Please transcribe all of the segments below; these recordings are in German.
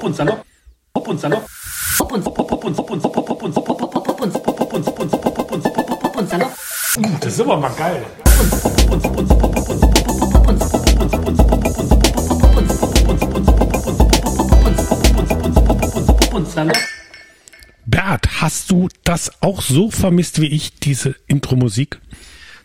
Hopp und Salopp. Hopp und Salopp. Hopp und Hopp Hopp und Hopp und Hopp Hopp und Hopp Hopp Hopp und Hopp Hopp und Hopp und Hopp Hopp und Hopp Hopp Hopp und Salopp. Das ist aber mal geil. Bert, hast du das auch so vermisst wie ich, diese Intro-Musik?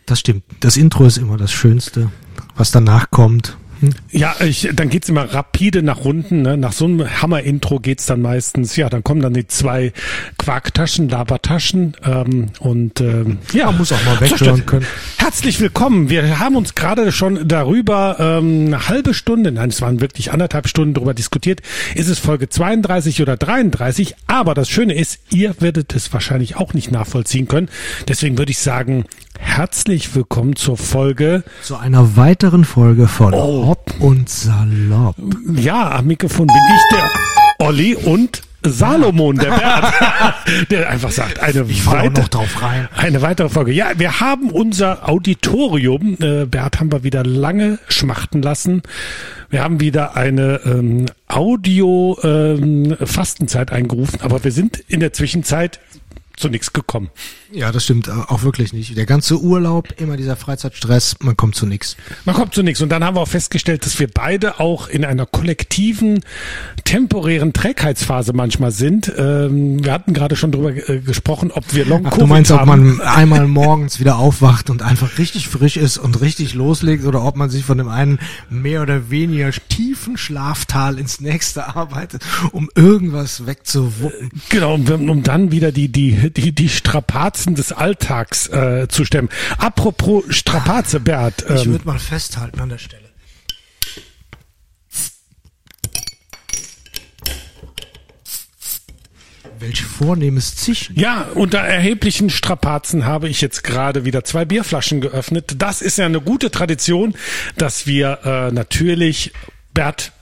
Das stimmt. Das Intro ist immer das Schönste. Was danach kommt, hm? Ja, ich, dann geht's immer rapide nach unten. Ne? Nach so einem Hammer-Intro geht's dann meistens. Ja, dann kommen dann die zwei Quarktaschen, Labertaschen ähm, und ähm, ja, Man muss auch mal wegschauen können. Herzlich willkommen. Wir haben uns gerade schon darüber ähm, eine halbe Stunde, nein, es waren wirklich anderthalb Stunden darüber diskutiert. Ist es Folge 32 oder 33? Aber das Schöne ist, ihr werdet es wahrscheinlich auch nicht nachvollziehen können. Deswegen würde ich sagen, Herzlich willkommen zur Folge. Zu einer weiteren Folge von oh. Hopp und Salopp. Ja, am Mikrofon bin ich der Olli und Salomon, der Bert, der einfach sagt, eine, ich weiter, noch drauf rein. eine weitere Folge. Ja, wir haben unser Auditorium, äh, Bert haben wir wieder lange schmachten lassen. Wir haben wieder eine ähm, Audio-Fastenzeit ähm, eingerufen, aber wir sind in der Zwischenzeit zu nichts gekommen. Ja, das stimmt auch wirklich nicht. Der ganze Urlaub, immer dieser Freizeitstress, man kommt zu nichts. Man kommt zu nichts. Und dann haben wir auch festgestellt, dass wir beide auch in einer kollektiven, temporären Trägheitsphase manchmal sind. Ähm, wir hatten gerade schon drüber äh, gesprochen, ob wir Long Covid Du meinst, haben. ob man einmal morgens wieder aufwacht und einfach richtig frisch ist und richtig loslegt oder ob man sich von dem einen mehr oder weniger tiefen Schlaftal ins nächste arbeitet, um irgendwas wegzuwuppen. Genau, um, um dann wieder die, die, die, die Strapazen des Alltags äh, zu stemmen. Apropos Strapaze, Bert. Ähm, ich würde mal festhalten an der Stelle. Welch vornehmes Zischen. Ja, unter erheblichen Strapazen habe ich jetzt gerade wieder zwei Bierflaschen geöffnet. Das ist ja eine gute Tradition, dass wir äh, natürlich, Bert,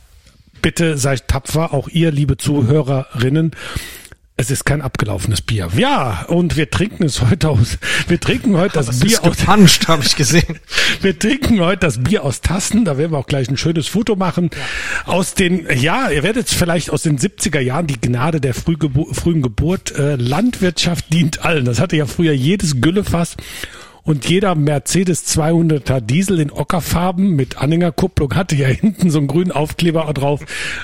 bitte seid tapfer, auch ihr, liebe Zuhörerinnen, es ist kein abgelaufenes Bier. Ja, und wir trinken es heute aus. Wir trinken heute das, das Bier aus. Gepanscht, habe ich gesehen. Wir trinken heute das Bier aus Tassen. Da werden wir auch gleich ein schönes Foto machen. Ja. Aus den, ja, ihr werdet vielleicht aus den 70er Jahren die Gnade der Frühgebu frühen Geburt. Äh, Landwirtschaft dient allen. Das hatte ja früher jedes Güllefass und jeder Mercedes 200er Diesel in Ockerfarben mit Anhängerkupplung hatte ja hinten so einen grünen Aufkleber drauf.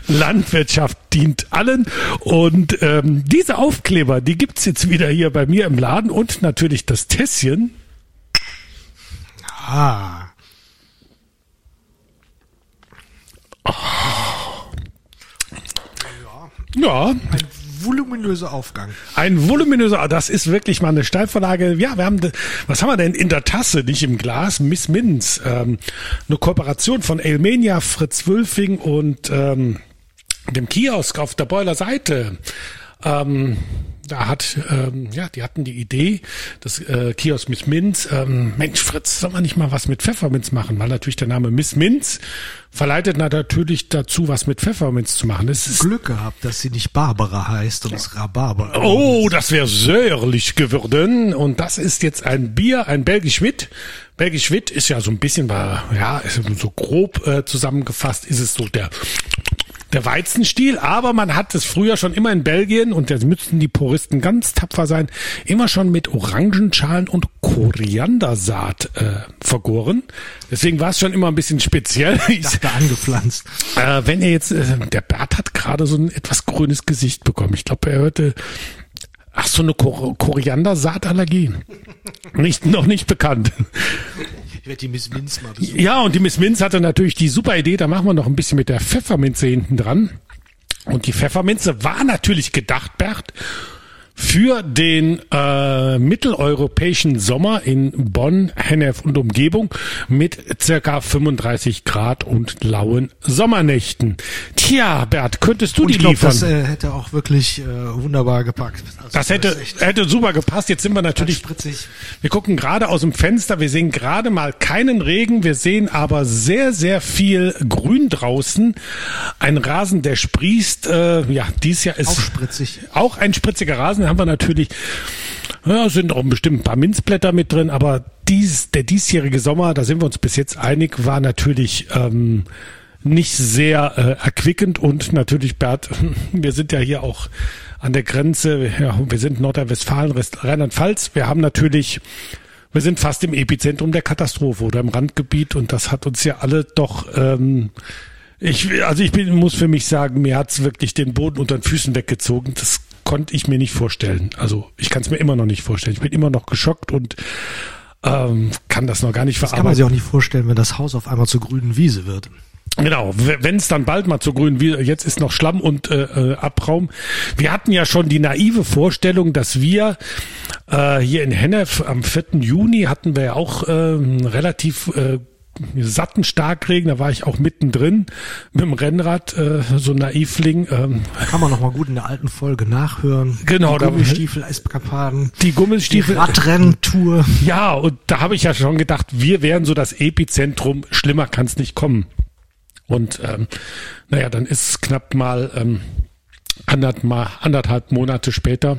Landwirtschaft dient allen und ähm, diese Aufkleber, die gibt's jetzt wieder hier bei mir im Laden und natürlich das Tässchen. Ah. Oh. Ja. Ein voluminöser Aufgang. Ein voluminöser, das ist wirklich mal eine Steilvorlage. Ja, wir haben, was haben wir denn in der Tasse, nicht im Glas? Miss Minz, ähm, eine Kooperation von Elmenia, Fritz Wülfing und ähm, dem Kiosk auf der Boiler Seite. Ähm, da hat, ähm, ja, die hatten die Idee, das äh, Kiosk Miss Minz, ähm, Mensch Fritz, soll man nicht mal was mit Pfefferminz machen? Weil natürlich der Name Miss Minz verleitet natürlich dazu, was mit Pfefferminz zu machen. Es ist Glück gehabt, dass sie nicht Barbara heißt und es Rhabarber. Oh, das wäre säuerlich geworden. Und das ist jetzt ein Bier, ein Belgisch Witt. Belgisch Witt ist ja so ein bisschen, ja, so grob äh, zusammengefasst, ist es so der der Weizenstiel, aber man hat es früher schon immer in Belgien und da müssten die Puristen ganz tapfer sein, immer schon mit Orangenschalen und Koriandersaat äh, vergoren. Deswegen war es schon immer ein bisschen speziell. Ich dachte angepflanzt. Äh, wenn er jetzt, äh, der Bert hat gerade so ein etwas grünes Gesicht bekommen. Ich glaube, er hörte Ach, so eine Kor Koriandersaatallergie. Nicht, noch nicht bekannt. Ich werde die Miss Minz mal besuchen. Ja, und die Miss Minz hatte natürlich die super Idee, da machen wir noch ein bisschen mit der Pfefferminze hinten dran. Und die Pfefferminze war natürlich gedacht, Bert, für den äh, mitteleuropäischen Sommer in Bonn, Hennef und Umgebung mit circa 35 Grad und lauen Sommernächten. Tja, Bert, könntest du und die ich glaub, liefern? Das äh, hätte auch wirklich äh, wunderbar gepackt. Also das hätte, das hätte super gepasst. Jetzt sind wir natürlich, wir gucken gerade aus dem Fenster, wir sehen gerade mal keinen Regen, wir sehen aber sehr, sehr viel Grün draußen. Ein Rasen, der sprießt, äh, ja, dies Jahr ist auch spritzig. Auch ein spritziger Rasen haben wir natürlich, ja, sind auch bestimmt ein paar Minzblätter mit drin, aber dies, der diesjährige Sommer, da sind wir uns bis jetzt einig, war natürlich ähm, nicht sehr äh, erquickend und natürlich, Bert, wir sind ja hier auch an der Grenze, ja, wir sind Nordrhein-Westfalen, Rheinland-Pfalz. Wir haben natürlich, wir sind fast im Epizentrum der Katastrophe oder im Randgebiet und das hat uns ja alle doch, ähm, ich, also ich bin, muss für mich sagen, mir hat's wirklich den Boden unter den Füßen weggezogen. Das konnte ich mir nicht vorstellen. Also ich kann es mir immer noch nicht vorstellen. Ich bin immer noch geschockt und ähm, kann das noch gar nicht das verarbeiten. kann man sich auch nicht vorstellen, wenn das Haus auf einmal zur grünen Wiese wird. Genau, wenn es dann bald mal zu grün wird, jetzt ist noch Schlamm und äh, äh, Abraum. Wir hatten ja schon die naive Vorstellung, dass wir äh, hier in Hennef am 4. Juni hatten wir ja auch äh, relativ äh, satten Starkregen, da war ich auch mittendrin mit dem Rennrad, äh, so naivling. Ähm, Kann man noch mal gut in der alten Folge nachhören. Genau, die Gummistiefel, Eskapaden, die die Gummistiefel. Radrenntour. Ja, und da habe ich ja schon gedacht, wir wären so das Epizentrum, schlimmer kann es nicht kommen. Und ähm, naja, dann ist es knapp mal ähm, anderth mal, anderthalb Monate später,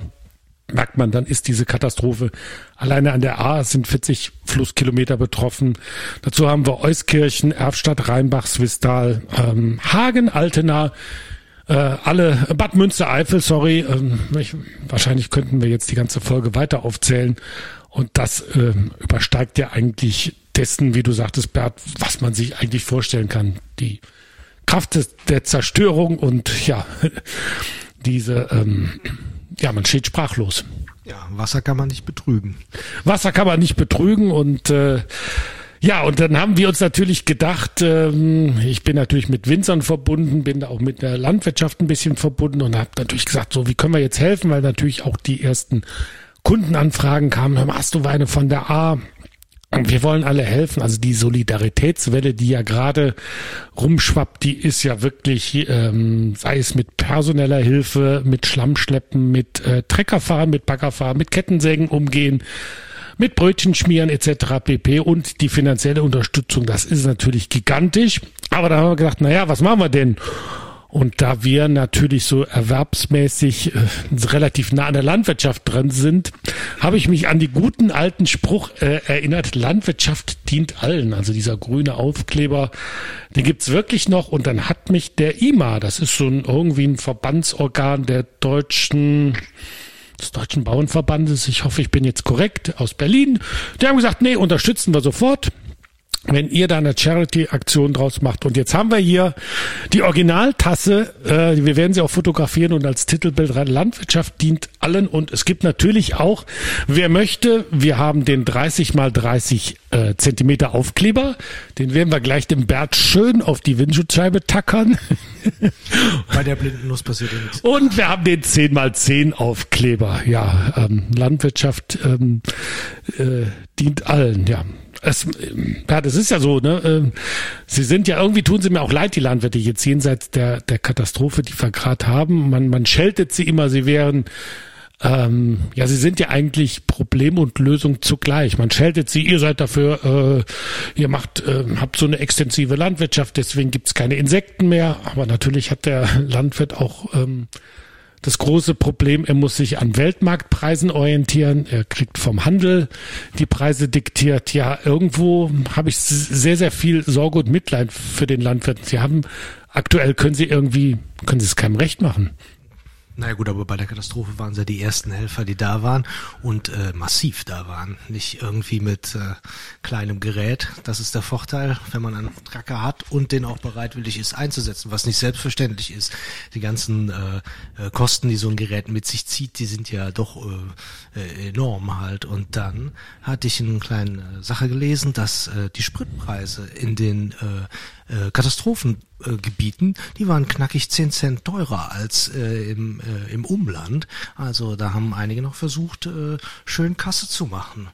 merkt man, dann ist diese Katastrophe. Alleine an der A sind 40 Flusskilometer betroffen. Dazu haben wir Euskirchen, Erfstadt, Rheinbach, Swistal, ähm, Hagen, Altena, äh, alle, Bad Münstereifel, sorry, ähm, ich, wahrscheinlich könnten wir jetzt die ganze Folge weiter aufzählen. Und das ähm, übersteigt ja eigentlich dessen, wie du sagtest, Bert, was man sich eigentlich vorstellen kann. Die Kraft des, der Zerstörung und ja, diese, ähm, ja, man steht sprachlos. Ja, Wasser kann man nicht betrügen. Wasser kann man nicht betrügen und äh, ja, und dann haben wir uns natürlich gedacht, ähm, ich bin natürlich mit Winzern verbunden, bin da auch mit der Landwirtschaft ein bisschen verbunden und habe natürlich gesagt, so wie können wir jetzt helfen, weil natürlich auch die ersten Kundenanfragen kamen, hör mal, hast du Weine von der A? Wir wollen alle helfen. Also die Solidaritätswelle, die ja gerade rumschwappt, die ist ja wirklich, ähm, sei es mit personeller Hilfe, mit Schlammschleppen, mit äh, Treckerfahren, mit Baggerfahren, mit Kettensägen umgehen, mit Brötchen schmieren etc. pp. Und die finanzielle Unterstützung, das ist natürlich gigantisch. Aber da haben wir gedacht, naja, was machen wir denn? Und da wir natürlich so erwerbsmäßig äh, relativ nah an der Landwirtschaft dran sind, habe ich mich an die guten alten Spruch äh, erinnert, Landwirtschaft dient allen. Also dieser grüne Aufkleber, den gibt's wirklich noch. Und dann hat mich der IMA, das ist so ein, irgendwie ein Verbandsorgan der deutschen des Deutschen Bauernverbandes, ich hoffe, ich bin jetzt korrekt, aus Berlin. Die haben gesagt, nee, unterstützen wir sofort wenn ihr da eine Charity-Aktion draus macht. Und jetzt haben wir hier die Originaltasse. Äh, wir werden sie auch fotografieren und als Titelbild rein. Landwirtschaft dient allen. Und es gibt natürlich auch, wer möchte, wir haben den 30 mal 30 äh, Zentimeter Aufkleber. Den werden wir gleich dem Bert schön auf die Windschutzscheibe tackern. Bei der blinden Nuss passiert ja nichts. Und wir haben den 10 mal 10 Aufkleber. Ja, ähm, Landwirtschaft ähm, äh, dient allen, ja. Es, ja, das ist ja so, ne? ähm, Sie sind ja irgendwie tun sie mir auch leid, die Landwirte jetzt jenseits der der Katastrophe, die wir gerade haben. Man man scheltet sie immer, sie wären ähm, ja, sie sind ja eigentlich Problem und Lösung zugleich. Man scheltet sie, ihr seid dafür, äh, ihr macht, äh, habt so eine extensive Landwirtschaft, deswegen gibt's keine Insekten mehr. Aber natürlich hat der Landwirt auch ähm, das große Problem, er muss sich an Weltmarktpreisen orientieren. Er kriegt vom Handel die Preise diktiert. Ja, irgendwo habe ich sehr, sehr viel Sorge und Mitleid für den Landwirt. Sie haben, aktuell können sie irgendwie, können sie es keinem recht machen. Naja gut, aber bei der Katastrophe waren sie ja die ersten Helfer, die da waren und äh, massiv da waren. Nicht irgendwie mit äh, kleinem Gerät. Das ist der Vorteil, wenn man einen Tracker hat und den auch bereitwillig ist einzusetzen, was nicht selbstverständlich ist. Die ganzen äh, äh, Kosten, die so ein Gerät mit sich zieht, die sind ja doch äh, äh, enorm halt. Und dann hatte ich eine kleine äh, Sache gelesen, dass äh, die Spritpreise in den äh, äh, Katastrophengebieten, die waren knackig 10 Cent teurer als äh, im, äh, im Umland. Also da haben einige noch versucht, äh, schön Kasse zu machen.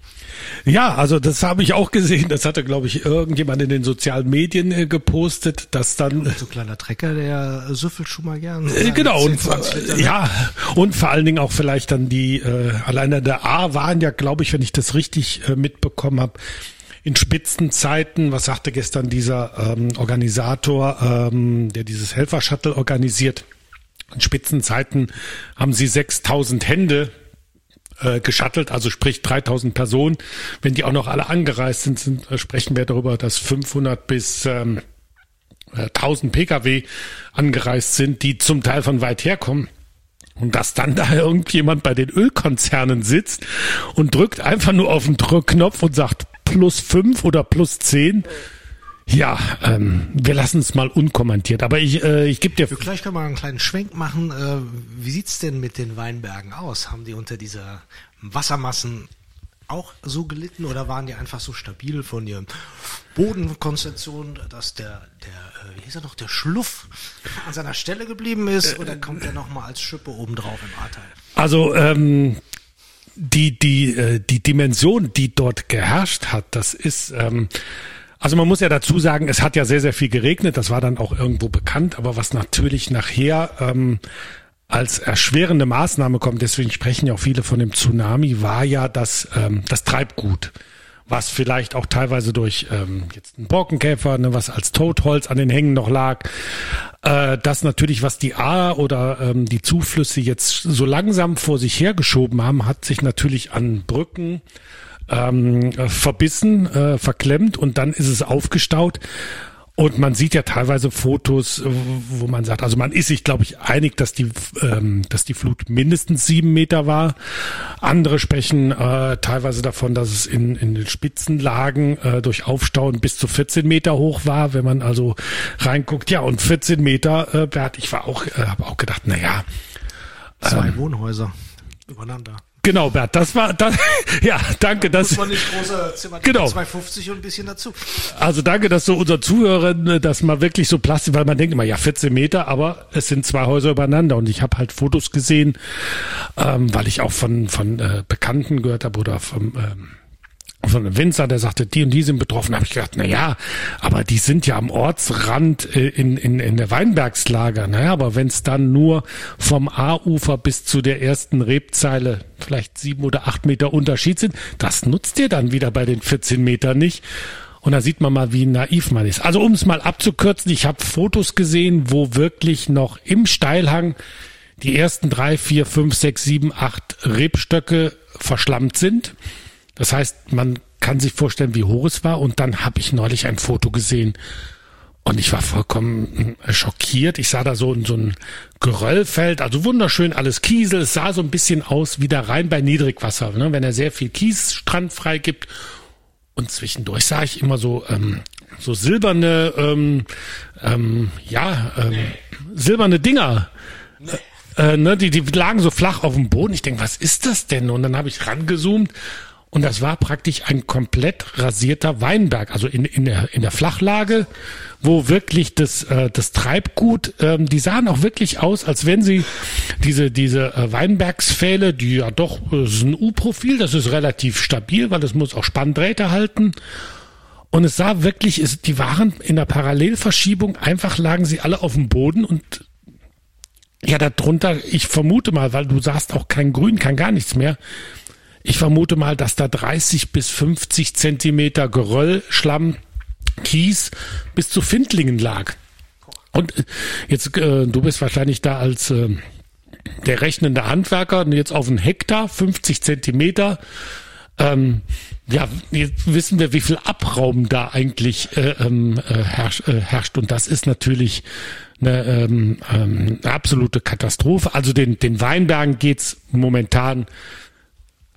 Ja, also das habe ich auch gesehen. Das hatte, glaube ich, irgendjemand in den sozialen Medien äh, gepostet, dass dann So ein kleiner Trecker, der süffelt schon mal gern. Äh, Genau, und 10, 20 Liter, äh, ne? ja, und vor allen Dingen auch vielleicht dann die, äh, alleine der A waren ja, glaube ich, wenn ich das richtig äh, mitbekommen habe, in Spitzenzeiten, was sagte gestern dieser ähm, Organisator, ähm, der dieses Helfer-Shuttle organisiert, in Spitzenzeiten haben sie 6000 Hände äh, geschattelt, also sprich 3000 Personen. Wenn die auch noch alle angereist sind, sind äh, sprechen wir darüber, dass 500 bis ähm, äh, 1000 Pkw angereist sind, die zum Teil von weit herkommen. Und dass dann da irgendjemand bei den Ölkonzernen sitzt und drückt einfach nur auf den Drückknopf und sagt plus fünf oder plus zehn. Ja, ähm, wir lassen es mal unkommentiert. Aber ich, äh, ich gebe dir. Vielleicht können wir einen kleinen Schwenk machen. Äh, wie sieht's denn mit den Weinbergen aus? Haben die unter dieser Wassermassen auch so gelitten oder waren die einfach so stabil von ihren Bodenkonstellation, dass der, der, äh, wie hieß er noch, der Schluff an seiner Stelle geblieben ist oder kommt der nochmal als Schippe obendrauf im A-Teil? Also ähm, die, die, äh, die Dimension, die dort geherrscht hat, das ist, ähm, also man muss ja dazu sagen, es hat ja sehr, sehr viel geregnet, das war dann auch irgendwo bekannt, aber was natürlich nachher ähm, als erschwerende Maßnahme kommt, deswegen sprechen ja auch viele von dem Tsunami, war ja das, ähm, das Treibgut was vielleicht auch teilweise durch ähm, jetzt einen Borkenkäfer, ne, was als Totholz an den Hängen noch lag, äh, das natürlich, was die A oder ähm, die Zuflüsse jetzt so langsam vor sich hergeschoben haben, hat sich natürlich an Brücken ähm, verbissen, äh, verklemmt und dann ist es aufgestaut. Und man sieht ja teilweise Fotos, wo man sagt, also man ist sich, glaube ich, einig, dass die, ähm, dass die Flut mindestens sieben Meter war. Andere sprechen äh, teilweise davon, dass es in, in den Spitzenlagen äh, durch Aufstauen bis zu 14 Meter hoch war, wenn man also reinguckt. Ja, und 14 Meter, äh, Bert, ich war auch, äh, habe auch gedacht, na ja. Zwei ähm, Wohnhäuser übereinander. Genau, Bert, das war das, ja, danke, das muss man nicht großer Zimmer genau. 250 und ein bisschen dazu. Also danke, dass du unser Zuhörern äh, das mal wirklich so plastisch, weil man denkt immer, ja, 14 Meter, aber es sind zwei Häuser übereinander und ich habe halt Fotos gesehen, ähm, weil ich auch von von äh, Bekannten gehört habe oder vom ähm, von einem Winzer, der sagte, die und die sind betroffen. Habe ich gedacht, na ja, aber die sind ja am Ortsrand äh, in, in, in der Weinbergslager. Naja, aber wenn es dann nur vom A-Ufer bis zu der ersten Rebzeile vielleicht sieben oder acht Meter Unterschied sind, das nutzt ihr dann wieder bei den 14 Metern nicht. Und da sieht man mal, wie naiv man ist. Also um es mal abzukürzen, ich habe Fotos gesehen, wo wirklich noch im Steilhang die ersten drei, vier, fünf, sechs, sieben, acht Rebstöcke verschlammt sind. Das heißt, man kann sich vorstellen, wie hoch es war. Und dann habe ich neulich ein Foto gesehen und ich war vollkommen äh, schockiert. Ich sah da so, so ein Geröllfeld, also wunderschön alles Kiesel. Es sah so ein bisschen aus wie der Rhein bei Niedrigwasser, ne? wenn er sehr viel Kiesstrand freigibt. Und zwischendurch sah ich immer so ähm, so silberne, ähm, ähm, ja, ähm, silberne Dinger. Äh, äh, ne, die, die lagen so flach auf dem Boden. Ich denke, was ist das denn? Und dann habe ich rangezoomt und das war praktisch ein komplett rasierter Weinberg, also in, in, der, in der Flachlage, wo wirklich das, äh, das Treibgut, ähm, die sahen auch wirklich aus, als wenn sie diese, diese äh, Weinbergspfähle, die ja doch, äh, das ist ein U-Profil, das ist relativ stabil, weil es muss auch Spanndrähte halten. Und es sah wirklich, es, die waren in der Parallelverschiebung, einfach lagen sie alle auf dem Boden und ja, darunter, ich vermute mal, weil du sahst auch kein Grün, kein gar nichts mehr, ich vermute mal, dass da 30 bis 50 Zentimeter Geröll, Schlamm, Kies bis zu Findlingen lag. Und äh, jetzt, äh, du bist wahrscheinlich da als äh, der rechnende Handwerker und jetzt auf einen Hektar, 50 Zentimeter. Ähm, ja, jetzt wissen wir, wie viel Abraum da eigentlich äh, ähm, äh, herrscht, äh, herrscht. Und das ist natürlich eine, ähm, ähm, absolute Katastrophe. Also den, den Weinbergen geht's momentan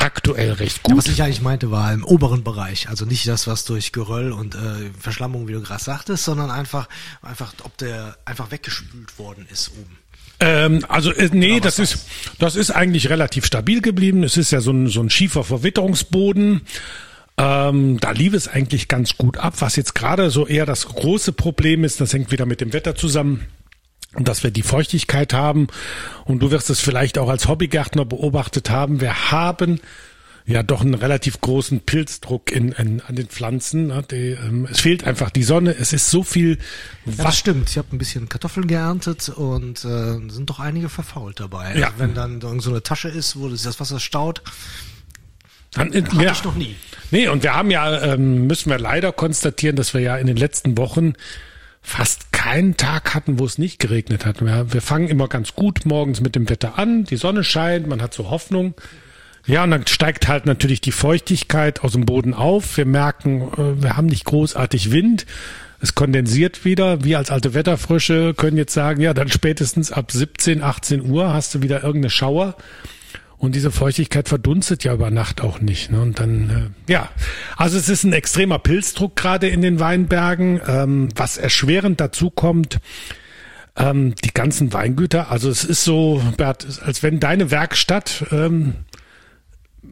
aktuell recht gut. Ja, was ich eigentlich meinte, war im oberen Bereich. Also nicht das, was durch Geröll und äh, Verschlammung, wie du gerade sagtest, sondern einfach, einfach, ob der einfach weggespült worden ist oben. Ähm, also äh, nee, das ist das ist eigentlich relativ stabil geblieben. Es ist ja so ein, so ein schiefer Verwitterungsboden. Ähm, da lief es eigentlich ganz gut ab. Was jetzt gerade so eher das große Problem ist, das hängt wieder mit dem Wetter zusammen dass wir die Feuchtigkeit haben. Und du wirst es vielleicht auch als Hobbygärtner beobachtet haben. Wir haben ja doch einen relativ großen Pilzdruck in, in an den Pflanzen. Ne? Die, ähm, es fehlt einfach die Sonne. Es ist so viel. Ja, das stimmt. Ich habe ein bisschen Kartoffeln geerntet und äh, sind doch einige verfault dabei. Ja. Also wenn dann so eine Tasche ist, wo das Wasser staut. Dann, hatte ja. ich noch nie. Nee, und wir haben ja, ähm, müssen wir leider konstatieren, dass wir ja in den letzten Wochen fast keinen Tag hatten, wo es nicht geregnet hat. Wir, wir fangen immer ganz gut morgens mit dem Wetter an, die Sonne scheint, man hat so Hoffnung. Ja, und dann steigt halt natürlich die Feuchtigkeit aus dem Boden auf. Wir merken, äh, wir haben nicht großartig Wind. Es kondensiert wieder. Wir als alte Wetterfrösche können jetzt sagen, ja, dann spätestens ab 17, 18 Uhr hast du wieder irgendeine Schauer. Und diese Feuchtigkeit verdunstet ja über Nacht auch nicht. Ne? Und dann, äh, ja, also es ist ein extremer Pilzdruck gerade in den Weinbergen. Ähm, was erschwerend dazu kommt, ähm, die ganzen Weingüter. Also es ist so, Bert, als wenn deine Werkstatt ähm,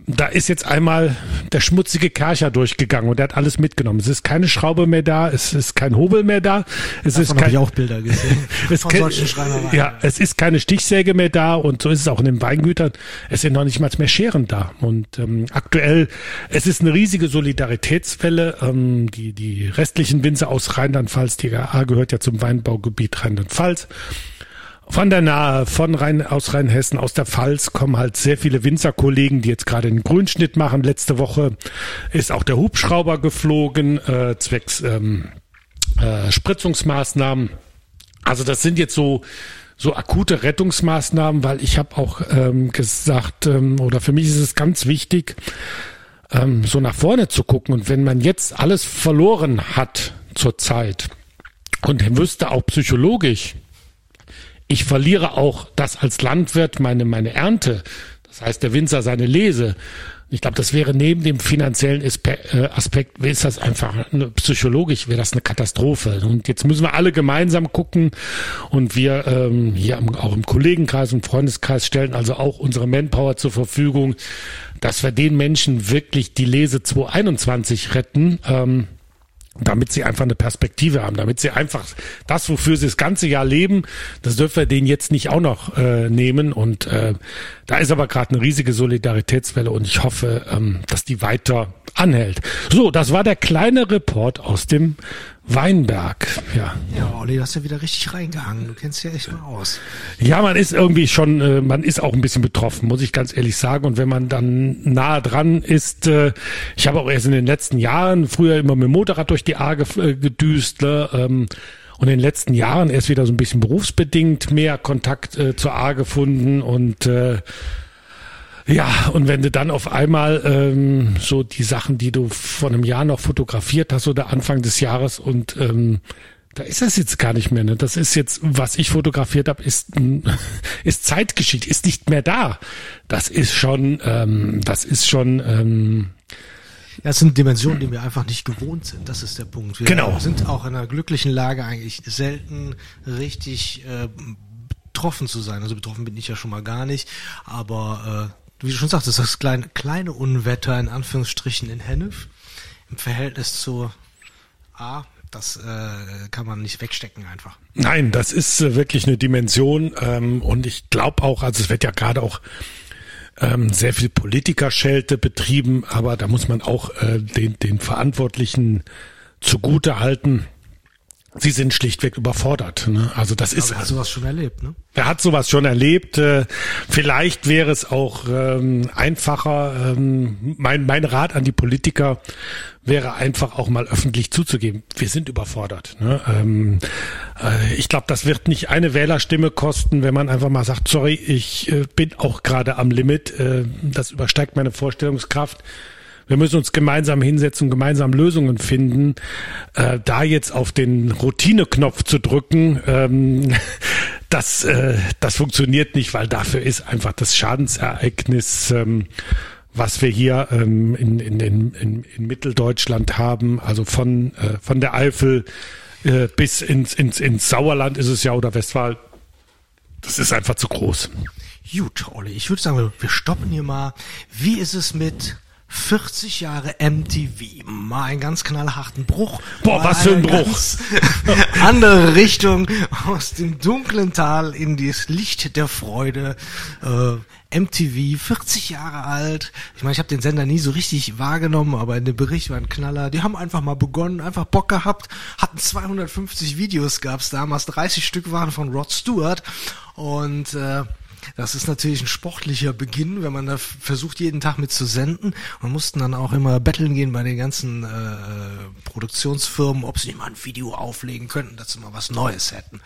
da ist jetzt einmal der schmutzige Kercher durchgegangen und der hat alles mitgenommen. Es ist keine Schraube mehr da, es ist kein Hobel mehr da, es Davon ist kein, ich auch Bilder gesehen es von. Ja, es ist keine Stichsäge mehr da und so ist es auch in den Weingütern. Es sind noch nicht mal mehr Scheren da. Und ähm, aktuell, es ist eine riesige Solidaritätswelle. Ähm, die, die restlichen Winzer aus Rheinland-Pfalz, die GA gehört ja zum Weinbaugebiet Rheinland-Pfalz. Von der Nahe, von Rhein, aus Rheinhessen, aus der Pfalz kommen halt sehr viele Winzerkollegen, die jetzt gerade einen Grünschnitt machen. Letzte Woche ist auch der Hubschrauber geflogen, äh, zwecks ähm, äh, Spritzungsmaßnahmen. Also das sind jetzt so so akute Rettungsmaßnahmen, weil ich habe auch ähm, gesagt, ähm, oder für mich ist es ganz wichtig, ähm, so nach vorne zu gucken. Und wenn man jetzt alles verloren hat zurzeit und wüsste auch psychologisch, ich verliere auch das als Landwirt meine, meine Ernte. Das heißt, der Winzer seine Lese. Ich glaube, das wäre neben dem finanziellen äh, Aspekt, ist das einfach eine, psychologisch wäre das eine Katastrophe. Und jetzt müssen wir alle gemeinsam gucken und wir ähm, hier auch im Kollegenkreis und Freundeskreis stellen also auch unsere Manpower zur Verfügung, dass wir den Menschen wirklich die Lese 2021 retten. Ähm, damit sie einfach eine Perspektive haben, damit sie einfach das, wofür sie das ganze Jahr leben, das dürfen wir denen jetzt nicht auch noch äh, nehmen. Und äh, da ist aber gerade eine riesige Solidaritätswelle und ich hoffe, ähm, dass die weiter anhält. So, das war der kleine Report aus dem Weinberg. Ja. Ja, Olli, du hast ja wieder richtig reingehangen. Du kennst ja echt mal aus. Ja, man ist irgendwie schon, äh, man ist auch ein bisschen betroffen, muss ich ganz ehrlich sagen. Und wenn man dann nahe dran ist, äh, ich habe auch erst in den letzten Jahren früher immer mit dem Motorrad durch die A äh, gedüst, ne, ähm, und in den letzten Jahren erst wieder so ein bisschen berufsbedingt mehr Kontakt äh, zur A gefunden und äh, ja, und wenn du dann auf einmal ähm, so die Sachen, die du vor einem Jahr noch fotografiert hast oder Anfang des Jahres und ähm, da ist das jetzt gar nicht mehr. Ne? Das ist jetzt, was ich fotografiert habe, ist, ist Zeitgeschichte, ist nicht mehr da. Das ist schon, ähm, das ist schon, ähm, Ja, es sind Dimensionen, die wir einfach nicht gewohnt sind. Das ist der Punkt. Wir Genau. sind auch in einer glücklichen Lage, eigentlich selten richtig äh, betroffen zu sein. Also betroffen bin ich ja schon mal gar nicht. Aber äh, wie du schon sagtest, das kleine, kleine Unwetter in Anführungsstrichen in Hennef im Verhältnis zu A, das äh, kann man nicht wegstecken einfach. Nein, das ist äh, wirklich eine Dimension ähm, und ich glaube auch, also es wird ja gerade auch ähm, sehr viel Politikerschelte betrieben, aber da muss man auch äh, den, den Verantwortlichen zugute halten. Sie sind schlichtweg überfordert. Ne? Also das ist Aber hast du sowas schon erlebt, ne? er hat sowas schon erlebt. Äh, Vielleicht wäre es auch ähm, einfacher. Ähm, mein, mein Rat an die Politiker wäre einfach auch mal öffentlich zuzugeben. Wir sind überfordert. Ne? Ähm, äh, ich glaube, das wird nicht eine Wählerstimme kosten, wenn man einfach mal sagt, sorry, ich äh, bin auch gerade am Limit. Äh, das übersteigt meine Vorstellungskraft. Wir müssen uns gemeinsam hinsetzen, gemeinsam Lösungen finden. Äh, da jetzt auf den Routine-Knopf zu drücken, ähm, das, äh, das funktioniert nicht, weil dafür ist einfach das Schadensereignis, ähm, was wir hier ähm, in, in, in, in, Mitteldeutschland haben, also von, äh, von der Eifel äh, bis ins, ins, ins Sauerland ist es ja oder Westfalen. Das ist einfach zu groß. Gut, Olli, ich würde sagen, wir stoppen hier mal. Wie ist es mit 40 Jahre MTV? Mal einen ganz knallharten Bruch. Boah, was für ein Bruch. andere Richtung aus dem dunklen Tal in das Licht der Freude. Äh, MTV, 40 Jahre alt. Ich meine, ich habe den Sender nie so richtig wahrgenommen, aber in dem Bericht war ein Knaller. Die haben einfach mal begonnen, einfach Bock gehabt, hatten 250 Videos, gab's damals, 30 Stück waren von Rod Stewart und äh, Das ist natürlich ein sportlicher Beginn, wenn man da versucht, jeden Tag mit zu senden. Und mussten dann auch immer betteln gehen bei den ganzen äh, Produktionsfirmen, ob sie nicht mal ein Video auflegen könnten, dass sie mal was Neues hätten.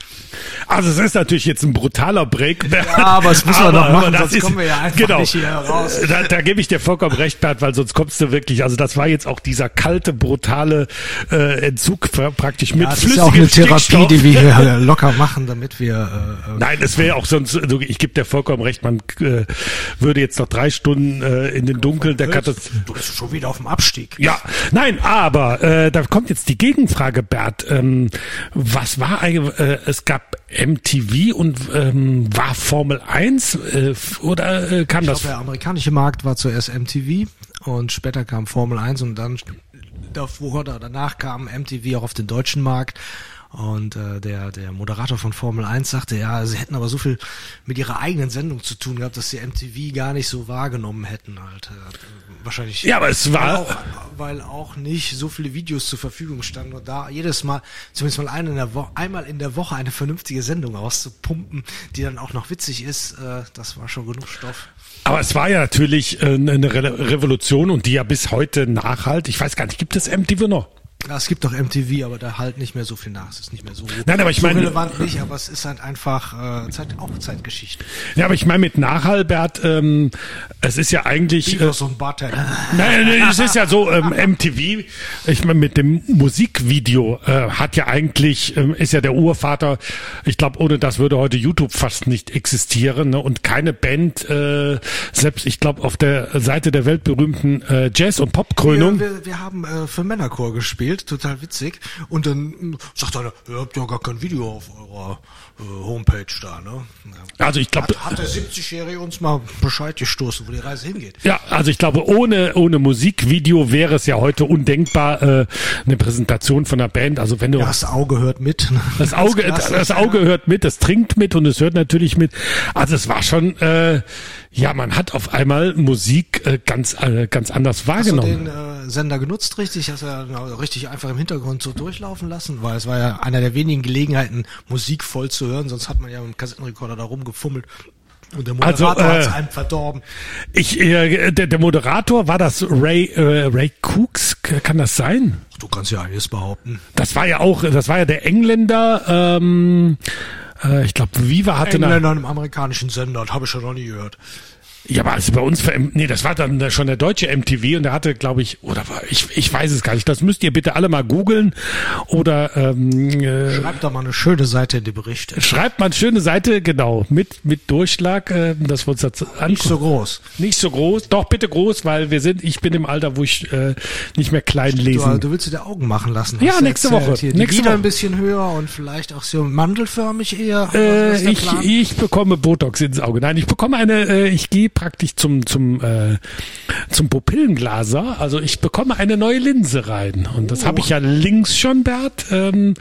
Also es ist natürlich jetzt ein brutaler Break. Ja, aber das müssen wir doch machen, sonst kommen wir ja einfach genau, nicht hier raus. Da, da gebe ich dir vollkommen recht, Bert, weil sonst kommst du wirklich, also das war jetzt auch dieser kalte, brutale äh, Entzug pra- praktisch mit Ja, das ist ja auch eine Therapie, Stickstoff. die wir hier locker machen, damit wir äh, Nein, es wäre auch sonst, ich gebe dir vollkommen recht, man äh, würde jetzt noch drei Stunden äh, in den Dunkeln der Katastrophe. Du bist schon wieder auf dem Abstieg. Ja, nein, aber äh, da kommt jetzt die Gegenfrage, Bert. Ähm, was war eigentlich, äh, es gab MTV und ähm, war Formel 1 äh, oder äh, kam Ich das? glaube, der amerikanische Markt war zuerst MTV und später kam Formel 1 und dann davor oder danach kam MTV auch auf den deutschen Markt. Und äh, der, der Moderator von Formel 1 sagte, ja, sie hätten aber so viel mit ihrer eigenen Sendung zu tun gehabt, dass sie MTV gar nicht so wahrgenommen hätten halt. Äh, wahrscheinlich. Ja, aber es war- auch, weil auch nicht so viele Videos zur Verfügung standen und da jedes Mal, zumindest mal eine in der Woche, einmal in der Woche eine vernünftige Sendung rauszupumpen, die dann auch noch witzig ist, äh, das war schon genug Stoff. Aber es war ja natürlich äh, eine Re Revolution und die ja bis heute nachhalt. Ich weiß gar nicht, gibt es MTV noch? Ja, es gibt doch MTV, aber da halt nicht mehr so viel nach. Es ist nicht mehr so, Nein, aber ich so meine- relevant nicht, aber es ist halt einfach äh, Zeit, auch Zeitgeschichte. Ja, aber ich meine mit Nachhall, Bert, ähm, es ist ja eigentlich... Ich Äh, so ein Bartender. Nein, nein, es ist ja so, ähm, MTV, ich meine, mit dem Musikvideo äh, hat ja eigentlich, ähm, ist ja der Urvater, ich glaube, ohne das würde heute YouTube fast nicht existieren ne? und keine Band, äh, selbst ich glaube auf der Seite der weltberühmten äh, Jazz- und Popkrönung. Wir, wir, wir haben äh, für Männerchor gespielt, total witzig. Und dann sagt einer, ihr habt ja gar kein Video auf eurer Homepage da, ne? Ja. Also ich glaube, Hat, hat der 70-Jährige uns mal Bescheid gestoßen, wo die Reise hingeht? Ja, also ich glaube, ohne, ohne Musikvideo wäre es ja heute undenkbar, äh, eine Präsentation von einer Band. Also wenn du Ja, das Auge hört mit. ne? Das Auge, klassisch, das Auge hört mit, das trinkt mit und es hört natürlich mit. Also es war schon, äh, ja, man hat auf einmal Musik äh, ganz, äh, ganz anders Hast du wahrgenommen. den äh, Sender genutzt richtig? Hast du ja richtig einfach im Hintergrund so durchlaufen lassen? Weil es war ja einer der wenigen Gelegenheiten, Musik voll zu hören, sonst hat man ja mit dem Kassettenrekorder da rumgefummelt. Und der Also, Moderator äh, hat's einem verdorben. Ich, äh, der, der Moderator war das Ray, äh, Ray Cooks, kann das sein? Du kannst ja alles behaupten. Das war ja auch, das war ja der Engländer. Ähm, äh, ich glaube, Viva hatte eine, Engländer im amerikanischen Sender, das habe ich schon noch nie gehört. Ja, aber also bei uns, nee, das war dann schon der deutsche MTV und der hatte, glaube ich, oder war, ich, ich weiß es gar nicht. Das müsst ihr bitte alle mal googeln oder ähm, äh, Schreib da mal eine schöne Seite in die Berichte. schreibt mal eine schöne Seite, genau, mit mit Durchschlag, äh, dass wir uns das angucken. Nicht so groß. Nicht so groß, doch bitte groß, weil wir sind, ich bin im Alter, wo ich äh, nicht mehr klein Du, lesen. du willst dir die Augen machen lassen. Ja, du nächste erzählt. Woche. Hier, die Nächste Woche. ein bisschen höher und vielleicht auch so mandelförmig eher. Äh, ich, Plan? ich bekomme Botox ins Auge. Nein, ich bekomme eine, äh, ich gehe praktisch zum zum äh, zum Pupillenglaser. Also ich bekomme eine neue Linse rein und das habe ich ja links schon, Bert. Ähm,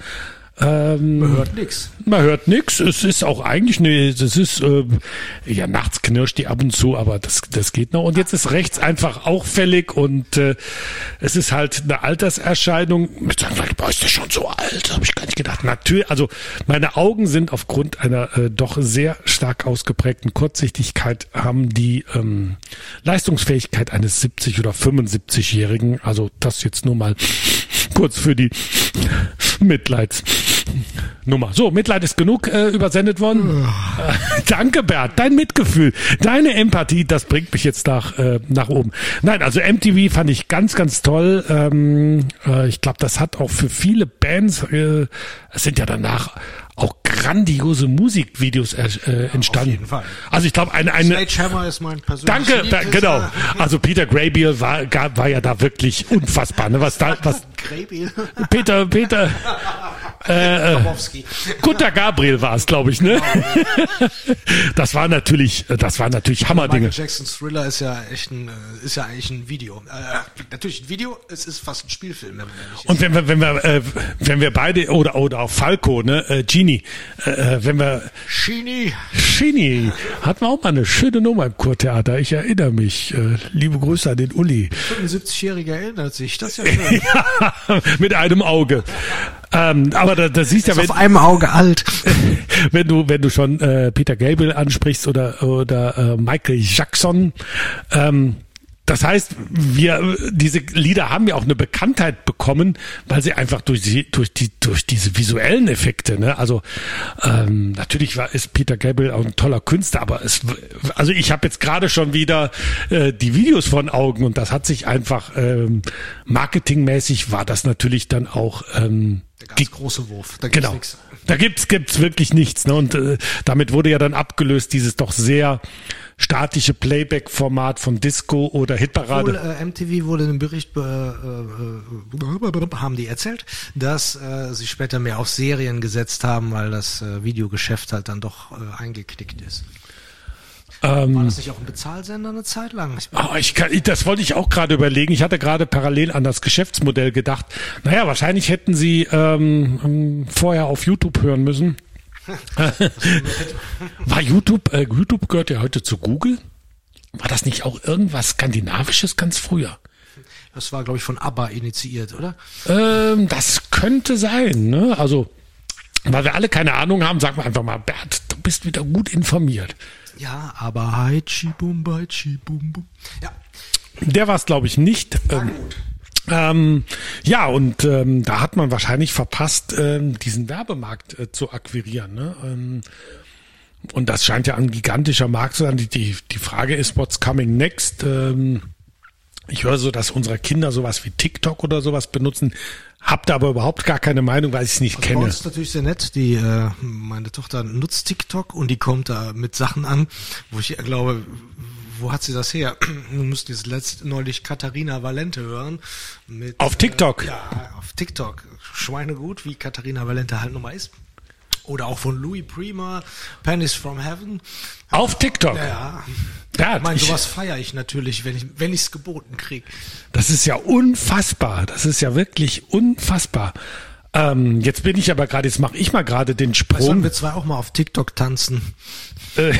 ähm, hört nix. man hört nix. Es ist auch eigentlich ne, es ist äh, ja nachts knirscht die ab und zu, aber das das geht noch. Und jetzt ist rechts einfach auch fällig und äh, es ist halt eine Alterserscheinung. Mit sagen, boah, ist der schon so alt? Habe ich gar nicht gedacht. Natürlich, also meine Augen sind aufgrund einer äh, doch sehr stark ausgeprägten Kurzsichtigkeit haben die ähm, Leistungsfähigkeit eines 70 oder 75-Jährigen. Also das jetzt nur mal kurz für die Mitleidsnummer. So, Mitleid ist genug äh, übersendet worden. Äh, danke, Bert. Dein Mitgefühl, deine Empathie, das bringt mich jetzt nach, äh, nach oben. Nein, also MTV fand ich ganz, ganz toll. Ähm, äh, ich glaube, das hat auch für viele Bands, äh, es sind ja danach auch grandiose Musikvideos äh, äh, entstanden. jeden Fall. Also ich glaube, eine, eine Sledgehammer ist mein persönliches Danke, da, genau. Also Peter Graybill war, war ja da wirklich unfassbar. Ne? Was da, was Graybill. Peter, Peter, Grabowski. Gunter Gabriel war es, glaube ich, ne? Das war natürlich, das war natürlich Hammerdinge. Michael Jacksons Thriller ist ja echt ein, äh, ist ja eigentlich ein Video. Äh, natürlich ein Video, es ist fast ein Spielfilm, wenn man. Und wenn wir, wenn wir, äh, wenn wir beide oder oder auch Falco, ne, äh, Genie, äh, äh, wenn wir Schieni. Genie hatten wir auch mal eine schöne Nummer im Kurtheater. Ich erinnere mich. Äh, liebe Grüße an den Uli. 75-Jähriger erinnert sich, das ist ja schön. Ja, mit einem Auge. Ähm, aber da, das siehst ja, wenn, auf einem Auge alt. wenn du wenn du schon äh, Peter Gabriel ansprichst oder oder äh, Michael Jackson. Ähm, das heißt, wir diese Lieder haben ja auch eine Bekanntheit bekommen, weil sie einfach durch die durch die durch diese visuellen Effekte, ne? Also ähm, natürlich war ist Peter Gabriel auch ein toller Künstler, aber es also ich habe jetzt gerade schon wieder äh, die Videos von Augen und das hat sich einfach ähm, marketingmäßig war das natürlich dann auch ähm, Der ganz große Wurf. Da gibt's Genau. nix. Da gibt's gibt's wirklich nichts. Ne? Und äh, damit wurde ja dann abgelöst dieses doch sehr statische Playback-Format von Disco oder Obwohl, Hitparade. äh, MTV wurde in einem Bericht, äh, äh, haben die erzählt, dass äh, sie später mehr auf Serien gesetzt haben, weil das äh, Videogeschäft halt dann doch äh, eingeknickt ist. War Ähm, das nicht auch ein Bezahlsender eine Zeit lang? Ich, oh, ich kann, ich- das wollte ich auch gerade überlegen. Ich hatte gerade parallel an das Geschäftsmodell gedacht. Naja, wahrscheinlich hätten sie ähm, ähm, vorher auf YouTube hören müssen. War YouTube, äh, YouTube gehört ja heute zu Google? War das nicht auch irgendwas Skandinavisches ganz früher? das war, glaube ich, von ABBA initiiert, oder? Ähm, das könnte sein, ne? Also, weil wir alle keine Ahnung haben, sagen wir einfach mal, Bert, du bist wieder gut informiert. Ja, aber Haichi Bum Baichi Bum Bum. Ja, Der war es, glaube ich, nicht. Ähm, ähm, ja, und ähm, da hat man wahrscheinlich verpasst, ähm, diesen Werbemarkt äh, zu akquirieren. Ne? Ähm, und das scheint ja ein gigantischer Markt zu sein. Die, die, die Frage ist, what's coming next? Ähm, ich höre so, dass unsere Kinder sowas wie TikTok oder sowas benutzen. Hab da aber überhaupt gar keine Meinung, weil ich es nicht Also kenne. uns ist natürlich sehr nett. Die, äh, meine Tochter nutzt TikTok und die kommt da mit Sachen an, wo ich glaube, wo hat sie das her? Du musst jetzt letzt neulich Katharina Valente hören. Mit, Auf TikTok? Äh, ja, auf TikTok. Schweinegut, wie Katharina Valente halt nun mal ist. Oder auch von Louis Prima, Pennies from Heaven. Auf TikTok. Ja, ja. Ich meine, sowas feiere ich natürlich, wenn ich wenn ich's geboten krieg. Das ist ja unfassbar. Das ist ja wirklich unfassbar. Ähm, jetzt bin ich aber gerade, jetzt mache ich mal gerade den Sollen Sprung. wir zwei auch mal auf TikTok tanzen? Äh,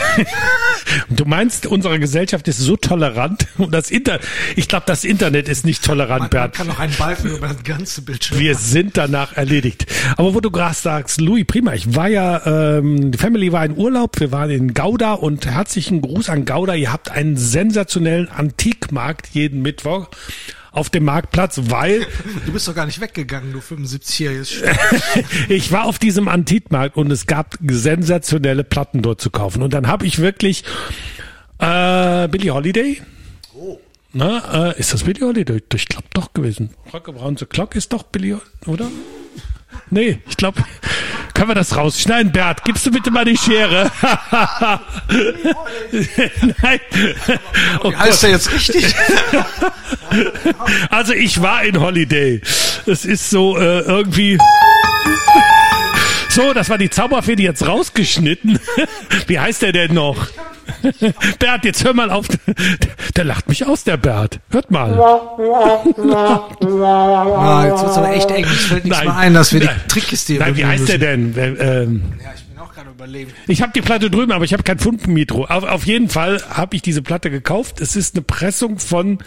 du meinst, unsere Gesellschaft ist so tolerant und das Inter ich glaube, das Internet ist nicht tolerant, Man, man Bert. kann noch einen Balken über das ganze Bildschirm Wir sind danach erledigt. Aber wo du gerade sagst, Louis, prima. Ich war ja, ähm, die Family war in Urlaub. Wir waren in Gouda und herzlichen Gruß an Gouda. Ihr habt einen sensationellen Antikmarkt jeden Mittwoch auf dem Marktplatz, weil Du bist doch gar nicht weggegangen, du 75-jähriges ich war auf diesem Antikmarkt und es gab sensationelle Platten dort zu kaufen. Und dann habe ich wirklich äh, Billie Holiday. Oh. Na, äh, ist das Billie Holiday? Ich glaube doch gewesen. Rock Around the Clock ist doch Billie, oder? Nee, ich glaube, können wir das rausschneiden? Bert, gibst du bitte mal die Schere? Nein. Oh heißt der jetzt richtig? Also ich war in Holiday. Es ist so äh, irgendwie. So, das war die Zauberfee, die jetzt rausgeschnitten. Wie heißt der denn noch? Bert, jetzt hör mal auf. Der lacht mich aus, der Bert. Hört mal. ah, jetzt wird's aber echt eng. Es fällt nichts Nein. mehr ein, dass wir die. Trickkiste Nein, wie heißt der denn? Äh, Ähm, Ja, ich bin auch gerade überlegen. Ich habe die Platte drüben, aber ich habe kein Funkenmitro. Auf, auf jeden Fall habe ich diese Platte gekauft. Es ist eine Pressung von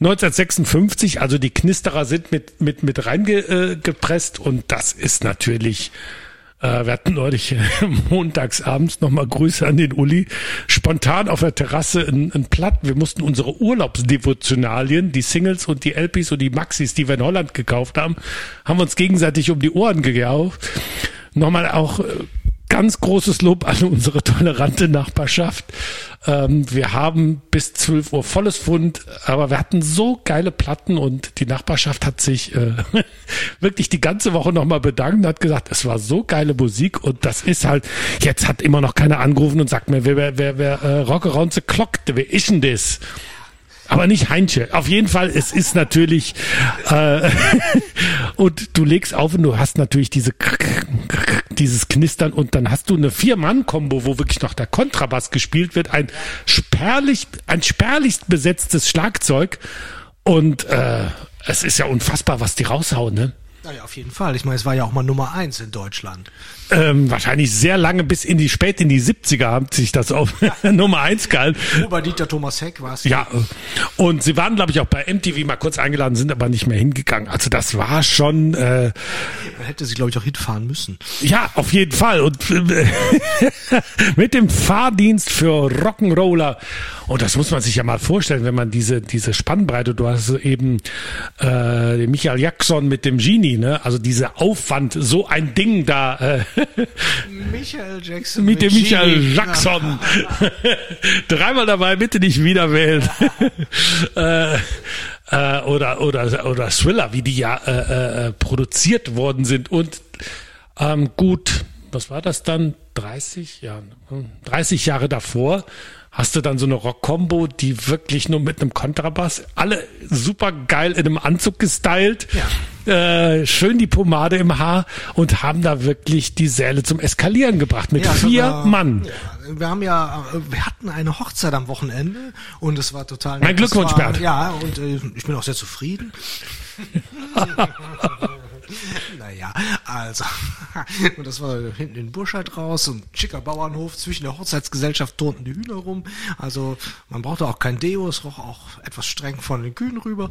1956, also die Knisterer sind mit mit mit reingepresst äh, und das ist natürlich äh, wir hatten neulich äh, montags abends nochmal Grüße an den Uli, spontan auf der Terrasse ein, ein Platten. Wir mussten unsere Urlaubsdevotionalien, die Singles und die LPs und die Maxis, die wir in Holland gekauft haben, haben wir uns gegenseitig um die Ohren gegauft. Nochmal auch äh, ganz großes Lob an unsere tolerante Nachbarschaft. Ähm, wir haben bis 12 Uhr volles Fund, aber wir hatten so geile Platten und die Nachbarschaft hat sich äh, wirklich die ganze Woche nochmal bedankt und hat gesagt, es war so geile Musik und das ist halt, jetzt hat immer noch keiner angerufen und sagt mir, wer, wer, wer, wer äh, Rock Around the Clock, wer ist denn das? Aber nicht Heinche. Auf jeden Fall, es ist natürlich äh, und du legst auf und du hast natürlich diese dieses Knistern und dann hast du eine Vier-Mann-Kombo, wo wirklich noch der Kontrabass gespielt wird, ein spärlich, ein spärlichst besetztes Schlagzeug und äh, es ist ja unfassbar, was die raushauen, ne? Ja, auf jeden Fall. Ich meine, es war ja auch mal Nummer eins in Deutschland. Ähm, wahrscheinlich sehr lange bis in die spät in die 70er hat sich das auf Nummer eins gehalten. Ober-Dieter Thomas Heck war es. Ja, und sie waren, glaube ich, auch bei MTV mal kurz eingeladen, sind aber nicht mehr hingegangen. Also das war schon, äh, Man hätte sie, glaube ich, auch hinfahren müssen. ja, auf jeden Fall. Und äh, mit dem Fahrdienst für Rock'n'Roller. Und das muss man sich ja mal vorstellen, wenn man diese, diese Spannbreite, du hast eben äh, den Michael Jackson mit dem Genie, ne? Also dieser Aufwand, so ein Ding da äh, Michael Jackson. mit dem Michael. Jackson. Dreimal dabei, bitte nicht wieder wählen. äh, äh, oder, oder, oder Thriller, wie die ja äh, äh, produziert worden sind. Und ähm, gut, was war das dann? 30? Ja, hm, 30 Jahre davor hast du dann so eine Rock-Combo, die wirklich nur mit einem Kontrabass, alle super geil in einem Anzug gestylt, äh, schön die Pomade im Haar und haben da wirklich die Säle zum Eskalieren gebracht mit Ja, vier sogar- Mann. Ja, wir haben ja, wir hatten eine Hochzeit am Wochenende und es war total. Mein Glückwunsch, war, Bert. Ja, und äh, ich bin auch sehr zufrieden. naja, also, und das war hinten in Burscheid raus und schicker Bauernhof, zwischen der Hochzeitsgesellschaft turnten die Hühner rum. Also man brauchte auch kein Deo, es roch auch etwas streng von den Kühen rüber.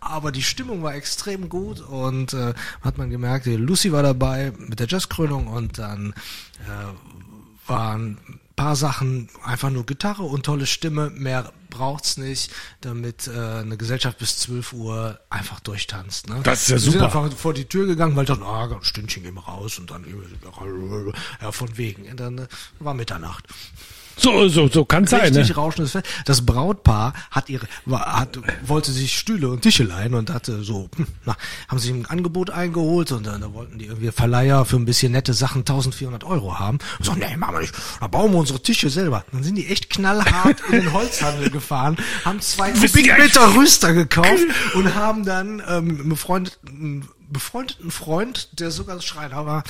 Aber die Stimmung war extrem gut und äh, hat man gemerkt, Lucy war dabei mit der Jazzkrönung und dann äh, waren ein paar Sachen einfach nur Gitarre und tolle Stimme, mehr braucht's nicht, damit äh, eine Gesellschaft bis 12 Uhr einfach durchtanzt. Ne? Das ist ja Wir sind super. einfach vor die Tür gegangen, weil ich dachte, ah, ein Stündchen gehen wir raus und dann ja, von wegen. Und dann äh, war Mitternacht. So, so, so kann sein. Richtig Ne? rauschendes Fest. Das Brautpaar hat ihre, war, hat, wollte sich Stühle und Tische leihen und hatte so, hm, na, haben sich ein Angebot eingeholt und dann da wollten die irgendwie Verleiher für ein bisschen nette Sachen 1400 Euro haben. Und so, nee, machen wir nicht. Da bauen wir unsere Tische selber. Dann sind die echt knallhart in den Holzhandel gefahren, haben zwei Kubikmeter Rüster gekauft und haben dann ähm, einem Freund, einem befreundeten Freund, der sogar Schreiner war,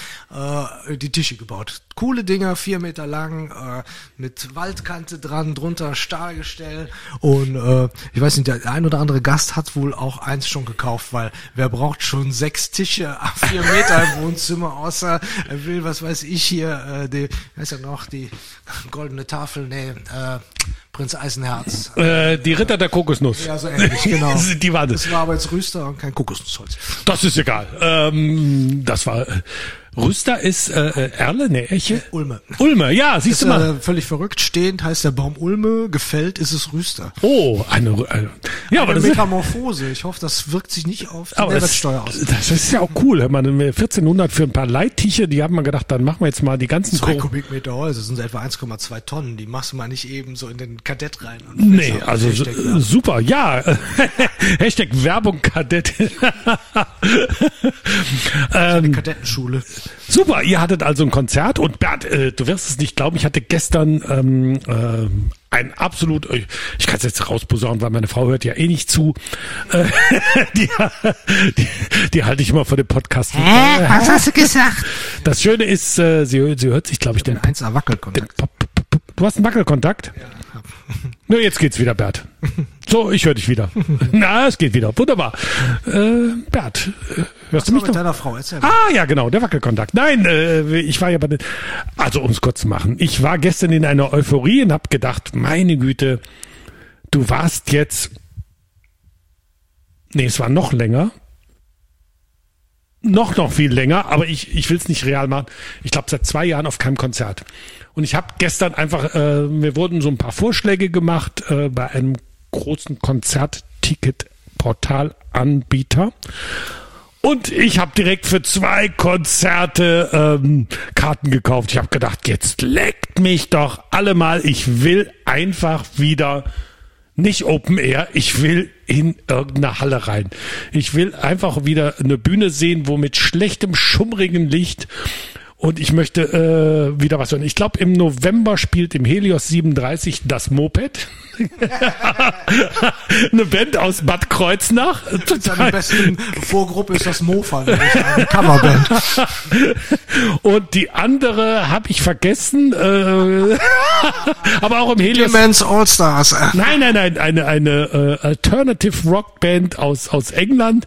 äh, die Tische gebaut. Coole Dinger, vier Meter lang, äh, mit Waldkante dran, drunter Stahlgestell und äh, ich weiß nicht, der ein oder andere Gast hat wohl auch eins schon gekauft, weil wer braucht schon sechs Tische ab vier Meter im Wohnzimmer, außer er will, was weiß ich hier, äh, die, weiß ja noch, die goldene Tafel, nee, äh, Prinz Eisenherz. Äh, die Ritter der Kokosnuss. Ja, so ähnlich, genau. die waren das. Das war aber jetzt Rüster und kein Kokosnussholz. Das ist egal. Ähm, das war äh, Rüster ist äh, äh, Erle, ne Eche? Ulme. Ulme, ja, siehst Ist du mal. äh, völlig verrückt. Stehend heißt der Baum Ulme, gefällt ist es Rüster. Oh, eine, eine ja, aber Eine das ist, Metamorphose. Ich hoffe, das wirkt sich nicht auf die aber das, Mehrwertsteuer aus. das ist ja auch cool. Mal, 1400 für ein paar Leittiche, die haben wir gedacht, dann machen wir jetzt mal die ganzen Zwei Kubikmeter Holz, das sind etwa 1,2 Tonnen. Die machst du mal nicht eben so in den Kadett rein. Und Nee, also Hashtag super, ja. Hashtag Werbung Kadett. ähm, Kadettenschule. Super, ihr hattet also ein Konzert und Bert, äh, du wirst es nicht glauben, ich hatte gestern ähm, äh, ein absolut, äh, ich kann es jetzt rausposaunen, weil meine Frau hört ja eh nicht zu, äh, die, die, die halte ich immer vor dem Podcast. Was hast du gesagt? Das Schöne ist, äh, sie, sie hört sich, glaube ich, den, Ein 1 Wackelkontakt. Pop- Pop- Pop- Du hast einen Wackelkontakt? Nur jetzt geht's wieder, Bert. So, ich höre dich wieder. Na, es geht wieder. Wunderbar. Äh, Bert, äh, hörst du mich mit noch? deiner Frau, erzähl. Ah, ja, genau, der Wackelkontakt. Nein, äh, ich war ja bei den, also um es kurz zu machen, ich war gestern in einer Euphorie und habe gedacht, meine Güte, du warst jetzt, nee, es war noch länger, noch, noch viel länger, aber ich, ich will es nicht real machen. Ich glaube, seit zwei Jahren auf keinem Konzert. Und ich habe gestern einfach, äh, mir wurden so ein paar Vorschläge gemacht äh, bei einem großen Konzertticket-Portalanbieter. Und ich habe direkt für zwei Konzerte ähm, Karten gekauft. Ich habe gedacht, jetzt leckt mich doch alle mal. Ich will einfach wieder nicht Open Air, ich will in irgendeine Halle rein. Ich will einfach wieder eine Bühne sehen, wo mit schlechtem, schummrigen Licht und ich möchte äh, wieder was hören. Ich glaube, im November spielt im Helios 37 das Moped. eine Band aus Bad Kreuznach. Seine besten Vorgruppe ist das Mofa, eine Coverband. Und die andere habe ich vergessen. Äh, aber auch im Helios. Demen's All-Stars. Nein, nein, nein, eine, eine äh, Alternative Rock Band aus, aus England.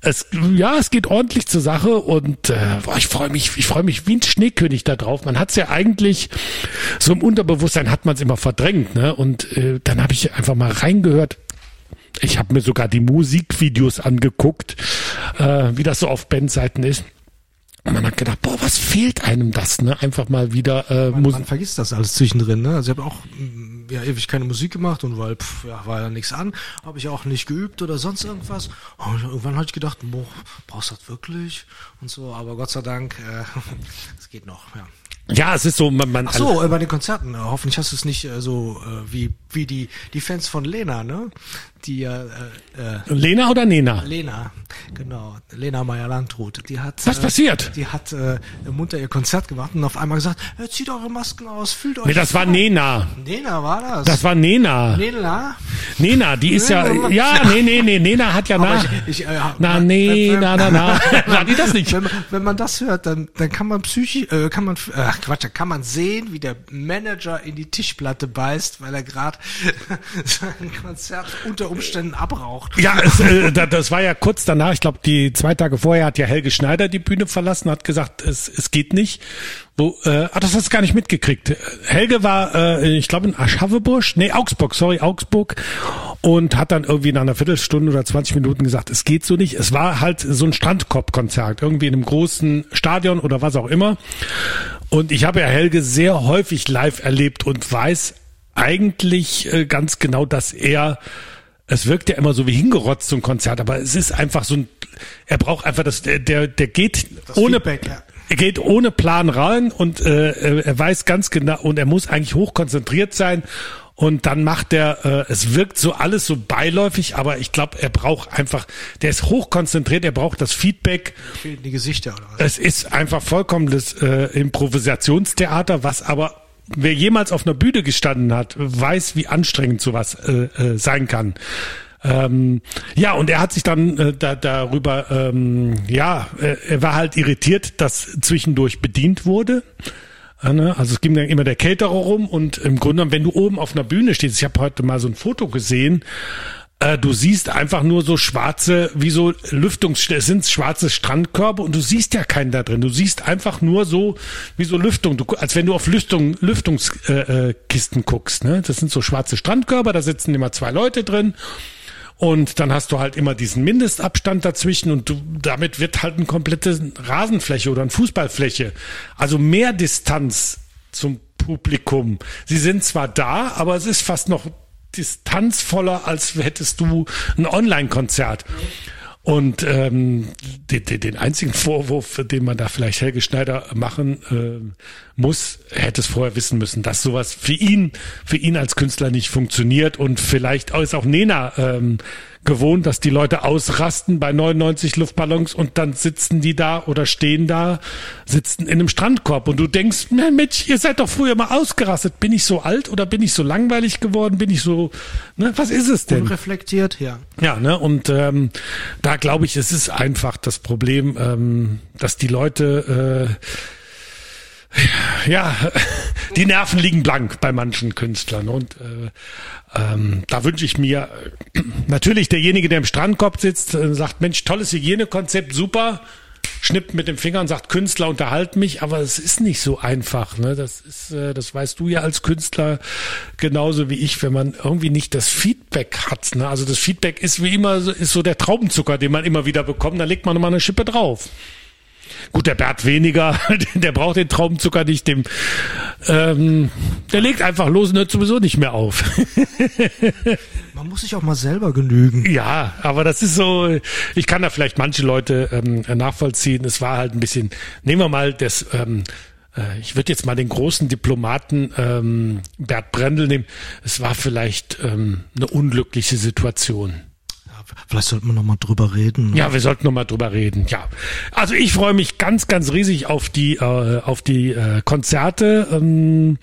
Es, ja, es geht ordentlich zur Sache und äh, boah, ich freue mich, ich freue mich wie ein Schneekönig da drauf. Man hat es ja eigentlich so im Unterbewusstsein hat man es immer verdrängt, ne? Und äh, dann habe ich einfach mal reingehört. Ich habe mir sogar die Musikvideos angeguckt, äh, wie das so auf Bandseiten ist. Und man hat gedacht, boah, was fehlt einem das, ne? Einfach mal wieder äh, Man, Musik. man vergisst das alles zwischendrin, ne? Also ich habe auch mm, ja ewig keine Musik gemacht und weil pff, ja, war ja nichts an, habe ich auch nicht geübt oder sonst irgendwas. Und irgendwann habe ich gedacht, boah, brauchst du das wirklich und so, aber Gott sei Dank, äh, es geht noch, ja. Ja, es ist so, man, man Ach so, äh, bei den Konzerten. Äh, hoffentlich hast du es nicht äh, so äh, wie wie die die Fans von Lena, ne? Die äh, äh, Lena oder Nena? Lena, genau, Lena Meyer-Landrut. Die hat Was äh, passiert? Die hat äh, munter ihr Konzert gemacht und auf einmal gesagt, äh, zieht eure Masken aus, fühlt euch. Nee, das war frei. Nena. Nena war das. Das war Nena. Nena. Nena, die ist ja, ja, nee, nee, nee, Nena hat ja Aber nach. ich, ich, äh, Na, nee, na, na, na. War die das nicht? Wenn, man- wenn man das hört, dann, dann kann man psychisch, äh, kann man, ach Quatsch, dann kann man sehen, wie der Manager in die Tischplatte beißt, weil er gerade sein Konzert unter Umständen abraucht. Ja, es, äh, da- das war ja kurz danach, ich glaube, die zwei Tage vorher hat ja Helge Schneider die Bühne verlassen, hat gesagt, es, es geht nicht. Wo, äh, ah, das hast du gar nicht mitgekriegt. Helge war, äh, ich glaube, in Aschaffenburg, nee, Augsburg, sorry, Augsburg, und hat dann irgendwie nach einer Viertelstunde oder 20 Minuten gesagt, es geht so nicht. Es war halt so ein Strandkorb-Konzert, irgendwie in einem großen Stadion oder was auch immer. Und ich habe ja Helge sehr häufig live erlebt und weiß eigentlich äh, ganz genau, dass er es wirkt ja immer so wie hingerotzt, ein Konzert, aber es ist einfach so ein, er braucht einfach das, der, der, der geht ohne, Feedback, ja. er geht ohne Plan rein und äh, er weiß ganz genau, und er muss eigentlich hochkonzentriert sein und dann macht er, äh, es wirkt so alles so beiläufig, aber ich glaube, er braucht einfach, der ist hochkonzentriert, er braucht das Feedback, Fehlen die Gesichter oder was? es ist einfach vollkommenes äh, Improvisationstheater, was aber wer jemals auf einer Bühne gestanden hat, weiß, wie anstrengend sowas äh, äh, sein kann. Ähm, ja, und er hat sich dann äh, da, darüber, ähm, ja, äh, er war halt irritiert, dass zwischendurch bedient wurde. Äh, ne? Also es ging dann immer der Caterer rum und im Grunde, genommen, wenn du oben auf einer Bühne stehst, ich habe heute mal so ein Foto gesehen, äh, du siehst einfach nur so schwarze, wie so Lüftungs, es sind schwarze Strandkörbe und du siehst ja keinen da drin. Du siehst einfach nur so wie so Lüftung, du, als wenn du auf Lüftung, Lüftungskisten äh, Kisten guckst. Ne? Das sind so schwarze Strandkörbe, da sitzen immer zwei Leute drin. Und dann hast du halt immer diesen Mindestabstand dazwischen und du, damit wird halt eine komplette Rasenfläche oder eine Fußballfläche. Also mehr Distanz zum Publikum. Sie sind zwar da, aber es ist fast noch distanzvoller, als hättest du ein Online-Konzert. Und ähm, den, den, einzigen Vorwurf, den man da vielleicht Helge Schneider machen äh, muss, hätte es vorher wissen müssen, dass sowas für ihn, für ihn als Künstler nicht funktioniert. Und vielleicht ist auch Nena ähm, gewohnt, dass die Leute ausrasten bei 99 Luftballons und dann sitzen die da oder stehen da, sitzen in einem Strandkorb und du denkst, "Na, Mensch, ihr seid doch früher mal ausgerastet. Bin ich so alt oder bin ich so langweilig geworden? Bin ich so, ne, was ist es denn? Unreflektiert, ja. Ja, ne, und ähm, da glaube ich, es ist einfach das Problem, ähm, dass die Leute äh, ja, die Nerven liegen blank bei manchen Künstlern und äh, ähm, da wünsche ich mir äh, natürlich derjenige, der im Strandkorb sitzt, äh, sagt, Mensch, tolles Hygienekonzept, super, schnippt mit dem Finger und sagt, Künstler unterhalten mich, aber es ist nicht so einfach. Ne? Das ist, äh, das weißt du ja als Künstler genauso wie ich, wenn man irgendwie nicht das Feedback hat. Ne? Also das Feedback ist wie immer ist so der Traubenzucker, den man immer wieder bekommt. Da legt man nochmal eine Schippe drauf. Gut, der Bert weniger, der braucht den Traubenzucker nicht, dem ähm, der legt einfach los und hört sowieso nicht mehr auf. Man muss sich auch mal selber genügen. Ja, aber das ist so, ich kann da vielleicht manche Leute ähm, nachvollziehen. Es war halt ein bisschen, nehmen wir mal das, ähm, äh, ich würde jetzt mal den großen Diplomaten ähm, Bert Brendel nehmen. Es war vielleicht ähm, eine unglückliche Situation. Vielleicht sollten wir noch mal drüber reden. ne? Ja, wir sollten noch mal drüber reden. Ja, also ich freue mich ganz, ganz riesig auf die äh, auf die äh, Konzerte. Ähm,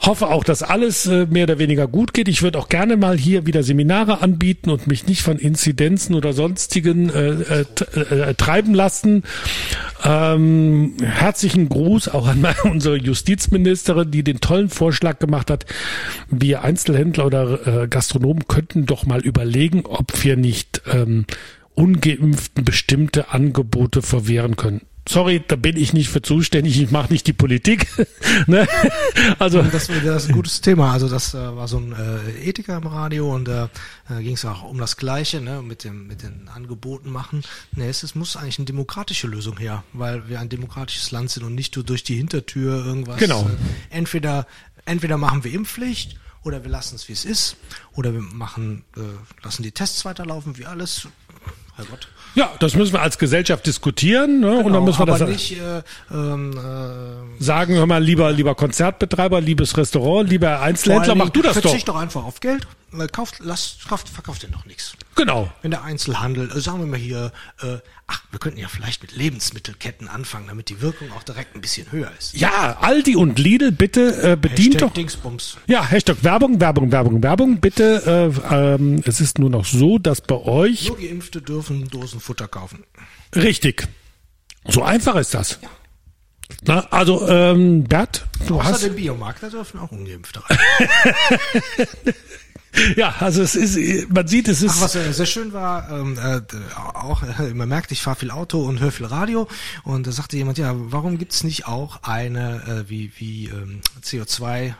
hoffe auch, dass alles äh, mehr oder weniger gut geht. Ich würde auch gerne mal hier wieder Seminare anbieten und mich nicht von Inzidenzen oder sonstigen äh, äh, äh, treiben lassen. Ähm, herzlichen Gruß auch an unsere Justizministerin, die den tollen Vorschlag gemacht hat. Wir Einzelhändler oder äh, Gastronomen könnten doch mal überlegen, ob wir nicht ähm, ungeimpften bestimmte Angebote verwehren können. Sorry, da bin ich nicht für zuständig, ich mache nicht die Politik. ne? Also das, das ist ein gutes Thema. Also das äh, war so ein äh, Ethiker im Radio und äh, da ging es auch um das Gleiche, ne, mit dem mit den Angeboten machen. Nee, es, es muss eigentlich eine demokratische Lösung her, weil wir ein demokratisches Land sind und nicht nur durch die Hintertür irgendwas. Genau. Äh, entweder entweder machen wir Impfpflicht oder wir lassen es wie es ist oder wir machen äh, lassen die Tests weiterlaufen wie alles. Herrgott. Ja, das müssen wir als Gesellschaft diskutieren. Ne? und dann Genau, müssen wir das nicht äh, ähm, äh, sagen, hör mal, lieber, lieber Konzertbetreiber, liebes Restaurant, lieber Einzelhändler, mach du das doch. Verzicht doch einfach auf Geld. Äh, Kauft, lasst, kauft, verkauft ihr noch nichts. Genau. Wenn der Einzelhandel, äh, sagen wir mal hier, äh, ach, wir könnten ja vielleicht mit Lebensmittelketten anfangen, damit die Wirkung auch direkt ein bisschen höher ist. Ja, Aldi und Lidl, bitte äh, bedient Hashtag doch. Dingsbums. Ja, Hashtag Werbung, Werbung, Werbung, Werbung. Bitte, äh, ähm, es ist nur noch so, dass bei euch Nur Geimpfte dürfen Dosenfutter kaufen. richtig. So einfach ist das. Na, also, ähm, Bert, du Außer hast. dem Biomarkt, da dürfen auch Ungeimpfte rein. Ja, also es ist, man sieht, es ist. Ach, was äh, sehr schön war, ähm, äh, auch, äh, man merkt, ich fahre viel Auto und höre viel Radio und da sagte jemand, ja, warum gibt's nicht auch eine, äh, wie, wie ähm, CO2 äh,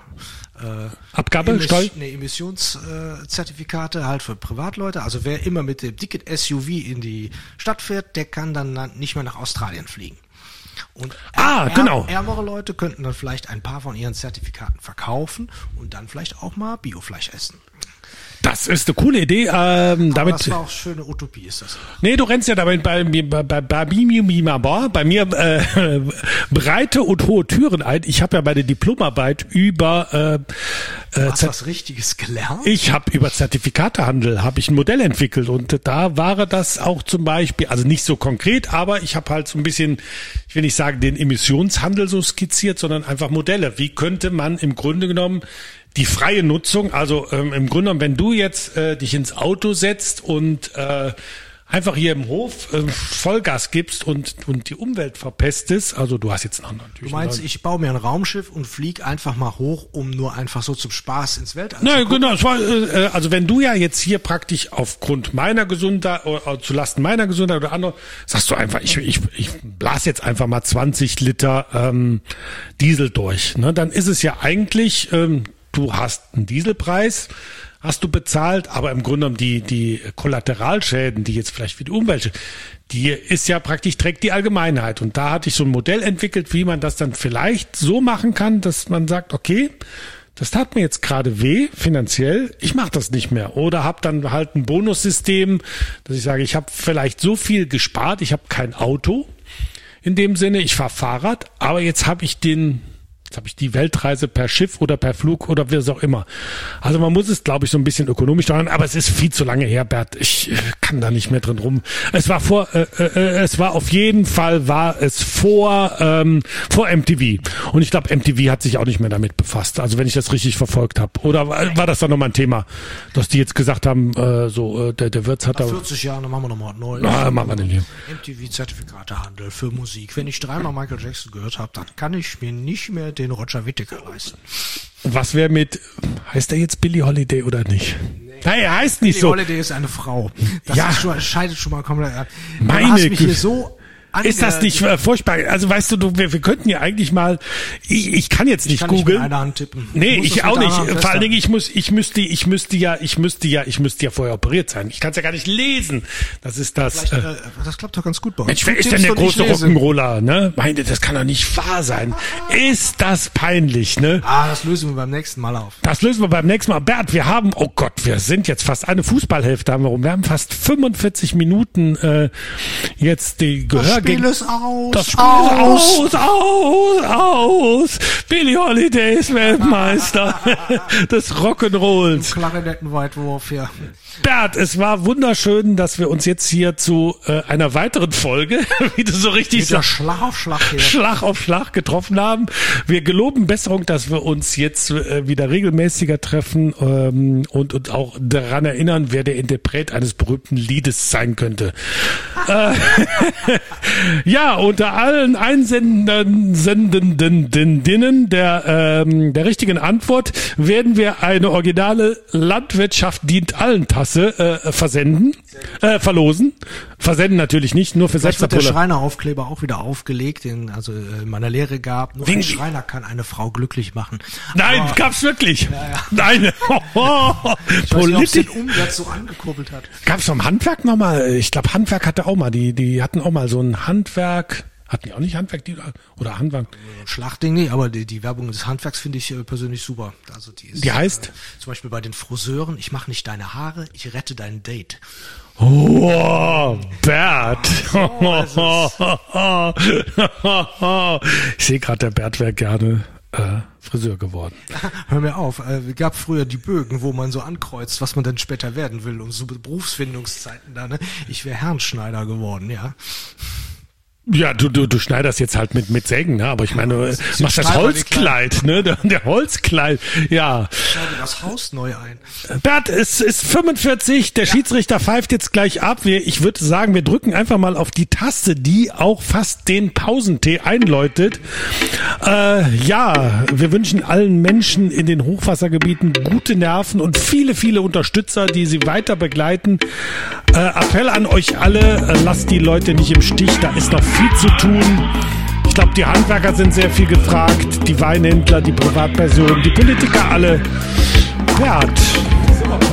Abgabe, Emis- Steuer? Nee, Emissionszertifikate halt für Privatleute. Also wer immer mit dem dicken SUV in die Stadt fährt, der kann dann nicht mehr nach Australien fliegen. Und Ah, är- genau. ärmere Leute könnten dann vielleicht ein paar von ihren Zertifikaten verkaufen und dann vielleicht auch mal Biofleisch essen. Das ist eine coole Idee. Ähm, damit, das war auch schöne Utopie, ist das. nee, du rennst ja damit bei mir, bei, bei, bei, mir- bei mir äh, breite und hohe Türen ein. Ich habe ja meine Diplomarbeit über äh, Du äh, hast was Richtiges gelernt? Ich habe über Zertifikatehandel habe ich ein Modell entwickelt und da war das auch zum Beispiel, also nicht so konkret, aber ich habe halt so ein bisschen, ich will nicht sagen den Emissionshandel so skizziert, sondern einfach Modelle. Wie könnte man im Grunde genommen die freie Nutzung, also ähm, im Grunde genommen, wenn du jetzt äh, dich ins Auto setzt und äh, einfach hier im Hof äh, Vollgas gibst und und die Umwelt verpestest, also du hast jetzt noch natürlich Du meinst, einen- ich baue mir ein Raumschiff und flieg einfach mal hoch, um nur einfach so zum Spaß ins Weltall Nein, zu genau. War, äh, also wenn du ja jetzt hier praktisch aufgrund meiner Gesundheit oder zu Lasten meiner Gesundheit oder andere, sagst du einfach, ich, ich, ich blas jetzt einfach mal 20 Liter ähm, Diesel durch. Ne? Dann ist es ja eigentlich, ähm, du hast einen Dieselpreis, hast du bezahlt, aber im Grunde genommen die, die Kollateralschäden, die jetzt vielleicht für die Umwelt, die ist ja praktisch, trägt die Allgemeinheit. Und da hatte ich so ein Modell entwickelt, wie man das dann vielleicht so machen kann, dass man sagt, okay, das tat mir jetzt gerade weh, finanziell, ich mache das nicht mehr. Oder habe dann halt ein Bonussystem, dass ich sage, ich habe vielleicht so viel gespart, ich habe kein Auto in dem Sinne, ich fahre Fahrrad, aber jetzt habe ich den, jetzt habe ich die Weltreise per Schiff oder per Flug oder wie es auch immer. Also man muss es, glaube ich, so ein bisschen ökonomisch steuern, aber es ist viel zu lange her, Bert. Ich äh, kann da nicht mehr drin rum. Es war vor, äh, äh, es war auf jeden Fall war es vor ähm, vor MTV und ich glaube MTV hat sich auch nicht mehr damit befasst. Also wenn ich das richtig verfolgt habe, oder war das dann nochmal ein Thema, dass die jetzt gesagt haben, äh, so äh, der der Wirtz hat da Nach 40 Jahren, dann machen wir nochmal neu. Ah, machen wir den hier. MTV-Zertifikatehandel für Musik. Wenn ich dreimal Michael Jackson gehört habe, dann kann ich mir nicht mehr den Roger Whittaker leisten. Was wäre mit, heißt er jetzt Billie Holiday oder nicht? Nein, er heißt nicht Die so. Holiday ist eine Frau. Das Ja. schon, scheidet schon mal komplett ab. Meine hast mich hier Güte. So Ist das nicht äh, furchtbar? Also weißt du, du wir, wir könnten ja eigentlich mal, ich, ich kann jetzt nicht kann nicht mit googeln. einer Hand tippen. Nee, ich auch nicht. Vor allen Dingen, ich muss, ich müsste, ich müsste ja, ich müsste ja, ich müsste ja vorher operiert sein. Ich kann es ja gar nicht lesen. Das ist das. Äh, äh, das klappt doch ganz gut bei uns. Mensch, wer ist denn der ich große. Rock'n'Roller, ne? Meine, das kann doch nicht wahr sein. Ist das peinlich, ne? Ah, das lösen wir beim nächsten Mal auf. Das lösen wir beim nächsten Mal. Bert, wir haben, oh Gott, wir sind jetzt fast eine Fußballhälfte haben wir rum. Wir haben fast 45 Minuten äh, jetzt die Gehör Spiel ist aus. Das Spiel ist aus, aus, aus. Billy Holiday ist Weltmeister des Rock'n'Rolls. Klarinettenweitwurf hier. Bert, es war wunderschön, dass wir uns jetzt hier zu äh, einer weiteren Folge, wie du so richtig sagst, Schlag auf Schlag hier. Schlag auf Schlag getroffen haben. Wir geloben Besserung, dass wir uns jetzt äh, wieder regelmäßiger treffen ähm, und, und auch daran erinnern, wer der Interpret eines berühmten Liedes sein könnte. äh, Ja, unter allen Einsendenden Sendenden Dinnen der, ähm, der richtigen Antwort werden wir eine originale Landwirtschaft dient allen Tasse äh, versenden, äh, verlosen. Versenden natürlich nicht, nur für Vielleicht wird der. Schreineraufkleber auch wieder aufgelegt, den also äh, in meiner Lehre gab. Nur ein Schreiner kann eine Frau glücklich machen. Nein, Aber gab's wirklich. Nein. ich weiß nicht, ob's Politisch. den Umsatz so angekurbelt hat. Gab's vom Handwerk nochmal? Ich glaube, Handwerk hatte auch mal, die, die hatten auch mal so ein Handwerk. Hatten die auch nicht Handwerk, die, oder Handwerk? Schlachtding, nee, aber die, die Werbung des Handwerks finde ich äh, persönlich super. Also die ist, Die heißt? Äh, zum Beispiel bei den Friseuren, ich mache nicht deine Haare, ich rette dein Date. Oh, Bert. Oh, ich sehe gerade, der Bert wäre gerne äh, Friseur geworden. Hör mir auf, äh, gab früher die Bögen, wo man so ankreuzt, was man dann später werden will und so Berufsfindungszeiten da, ne? Ich wäre Herrenschneider geworden, ja. Ja, du, du, du schneiderst jetzt halt mit, mit Sägen, ne? aber ich meine, du machst das bei dir Holzkleid, ne? Der, der Holzkleid, ja. Schau dir das Haus neu ein. Bert, es ist 45, der Schiedsrichter pfeift jetzt gleich ab. Wir, ich würde sagen, wir drücken einfach mal auf die Taste, die auch fast den Pausentee einläutet. Äh, ja, wir wünschen allen Menschen in den Hochwassergebieten gute Nerven und viele, viele Unterstützer, die sie weiter begleiten. Äh, Appell an euch alle, äh, lasst die Leute nicht im Stich, da ist noch viel zu tun. Ich glaube, die Handwerker sind sehr viel gefragt, die Weinhändler, die Privatpersonen, die Politiker alle. Bert,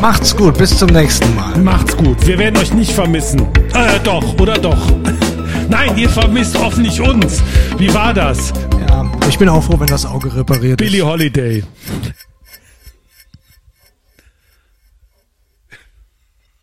Macht's gut, bis zum nächsten Mal. macht's gut. Wir werden euch nicht vermissen. Äh, doch, oder doch. Nein, ihr vermisst nicht uns. Wie war das? Ja, ich bin auch froh, wenn das Auge repariert Billie ist. Holiday.